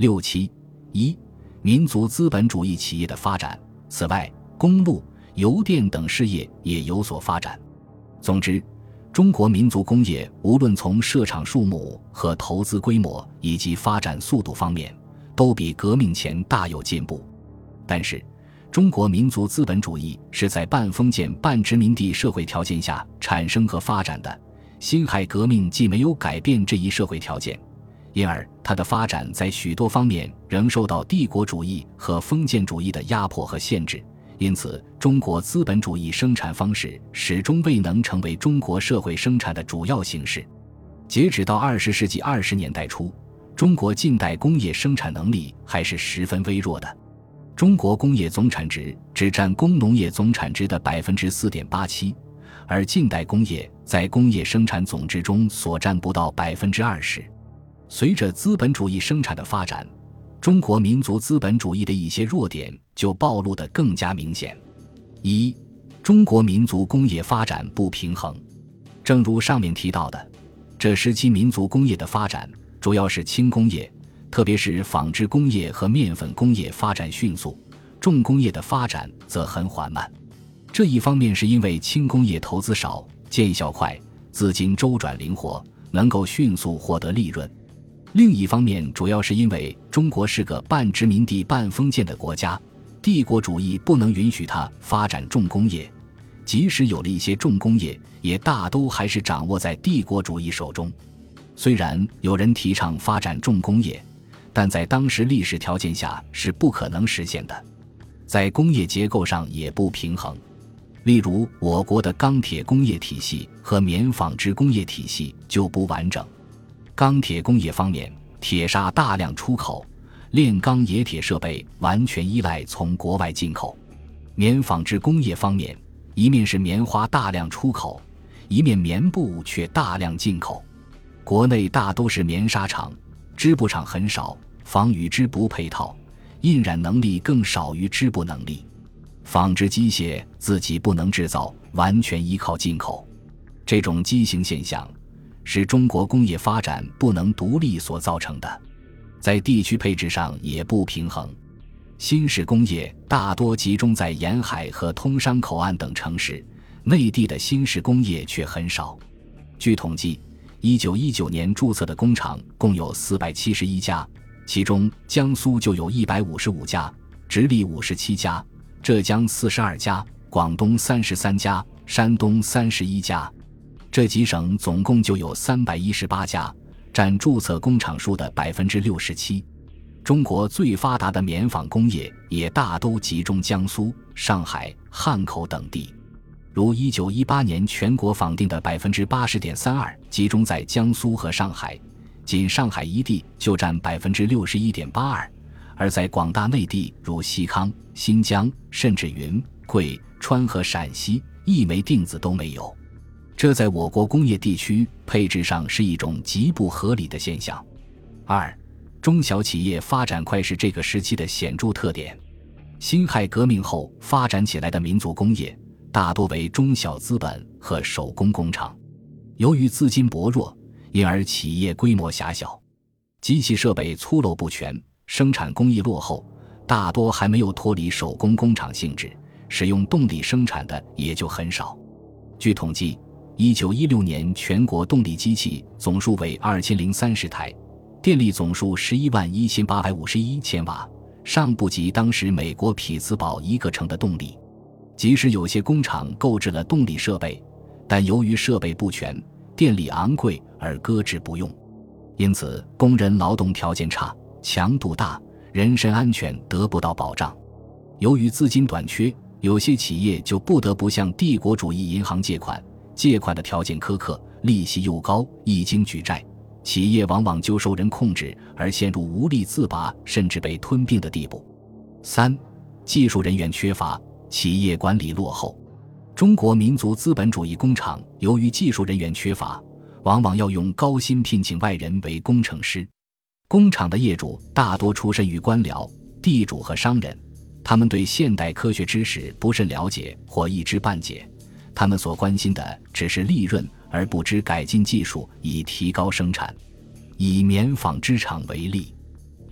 六七一，民族资本主义企业的发展。此外，公路、邮电等事业也有所发展。总之，中国民族工业无论从设厂数目和投资规模以及发展速度方面，都比革命前大有进步。但是，中国民族资本主义是在半封建半殖民地社会条件下产生和发展的。辛亥革命既没有改变这一社会条件，因而它的发展在许多方面仍受到帝国主义和封建主义的压迫和限制。因此，中国资本主义生产方式始终未能成为中国社会生产的主要形式。截止到二十世纪二十年代初，中国近代工业生产能力还是十分微弱的。中国工业总产值只占工农业总产值的百分之四点八七，而近代工业在工业生产总值中所占不到百分之二十。随着资本主义生产的发展，中国民族资本主义的一些弱点就暴露得更加明显。一、中国民族工业发展不平衡。正如上面提到的，这时期民族工业的发展主要是轻工业，特别是纺织工业和面粉工业发展迅速，重工业的发展则很缓慢。这一方面是因为轻工业投资少、见效快、资金周转灵活，能够迅速获得利润。另一方面，主要是因为中国是个半殖民地半封建的国家，帝国主义不能允许它发展重工业，即使有了一些重工业，也大都还是掌握在帝国主义手中。虽然有人提倡发展重工业，但在当时历史条件下是不可能实现的，在工业结构上也不平衡。例如，我国的钢铁工业体系和棉纺织工业体系就不完整。钢铁工业方面，铁砂大量出口，炼钢冶铁设备完全依赖从国外进口；棉纺织工业方面，一面是棉花大量出口，一面棉布却大量进口。国内大都是棉纱厂，织布厂很少，纺与织不配套，印染能力更少于织布能力。纺织机械自己不能制造，完全依靠进口。这种畸形现象。是中国工业发展不能独立所造成的，在地区配置上也不平衡。新式工业大多集中在沿海和通商口岸等城市，内地的新式工业却很少。据统计，一九一九年注册的工厂共有四百七十一家，其中江苏就有一百五十五家，直隶五十七家，浙江四十二家，广东三十三家，山东三十一家。这几省总共就有三百一十八家，占注册工厂数的百分之六十七。中国最发达的棉纺工业也大都集中江苏、上海、汉口等地，如一九一八年全国纺定的百分之八十点三二集中在江苏和上海，仅上海一地就占百分之六十一点八二，而在广大内地如西康、新疆，甚至云贵川和陕西，一枚锭子都没有。这在我国工业地区配置上是一种极不合理的现象。二，中小企业发展快是这个时期的显著特点。辛亥革命后发展起来的民族工业大多为中小资本和手工工厂，由于资金薄弱，因而企业规模狭小，机器设备粗陋不全，生产工艺落后，大多还没有脱离手工工厂性质，使用动力生产的也就很少。据统计。一九一六年，全国动力机器总数为二千零三十台，电力总数十一万一千八百五十一千瓦，尚不及当时美国匹兹堡一个城的动力。即使有些工厂购置了动力设备，但由于设备不全、电力昂贵而搁置不用，因此工人劳动条件差、强度大，人身安全得不到保障。由于资金短缺，有些企业就不得不向帝国主义银行借款。借款的条件苛刻，利息又高，一经举债，企业往往就受人控制而陷入无力自拔，甚至被吞并的地步。三、技术人员缺乏，企业管理落后。中国民族资本主义工厂由于技术人员缺乏，往往要用高薪聘请外人为工程师。工厂的业主大多出身于官僚、地主和商人，他们对现代科学知识不甚了解或一知半解。他们所关心的只是利润，而不知改进技术以提高生产。以棉纺织厂为例，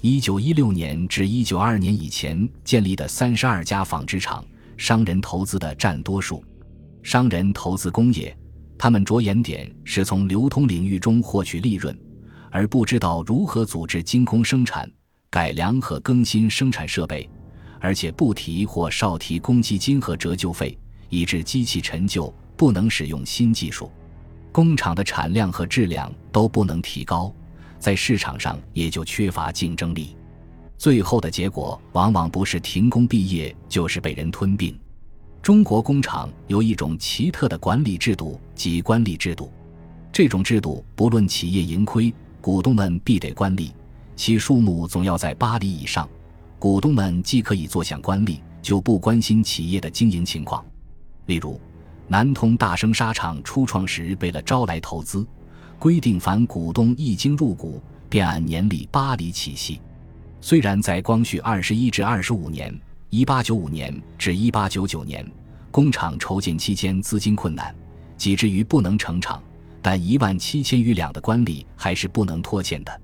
一九一六年至一九二年以前建立的三十二家纺织厂，商人投资的占多数。商人投资工业，他们着眼点是从流通领域中获取利润，而不知道如何组织精工生产、改良和更新生产设备，而且不提或少提公积金和折旧费，以致机器陈旧，不能使用新技术，工厂的产量和质量都不能提高。在市场上也就缺乏竞争力，最后的结果往往不是停工闭业，就是被人吞并。中国工厂有一种奇特的管理制度，即官吏制度。这种制度不论企业盈亏，股东们必得官吏，其数目总要在八厘以上。股东们既可以坐享官吏，就不关心企业的经营情况。例如，南通大生纱厂初创时，为了招来投资。规定，凡股东一经入股，便按年利八厘起息。虽然在光绪二十一至二十五年（一八九五年至一八九九年）工厂筹建期间资金困难，几至于不能成厂，但一万七千余两的官吏还是不能拖欠的。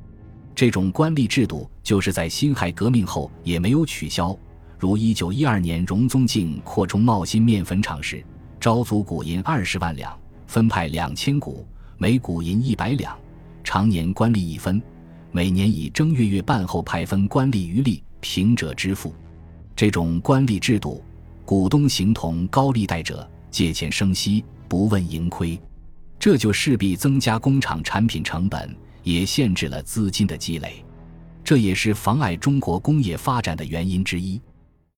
这种官吏制度，就是在辛亥革命后也没有取消。如一九一二年荣宗敬扩充茂新面粉厂时，招租股银二十万两，分派两千股。每股银一百两，常年官吏一分，每年以正月月半后派分官吏余利，平者支付。这种官吏制度，股东形同高利贷者，借钱生息，不问盈亏，这就势必增加工厂产品成本，也限制了资金的积累，这也是妨碍中国工业发展的原因之一。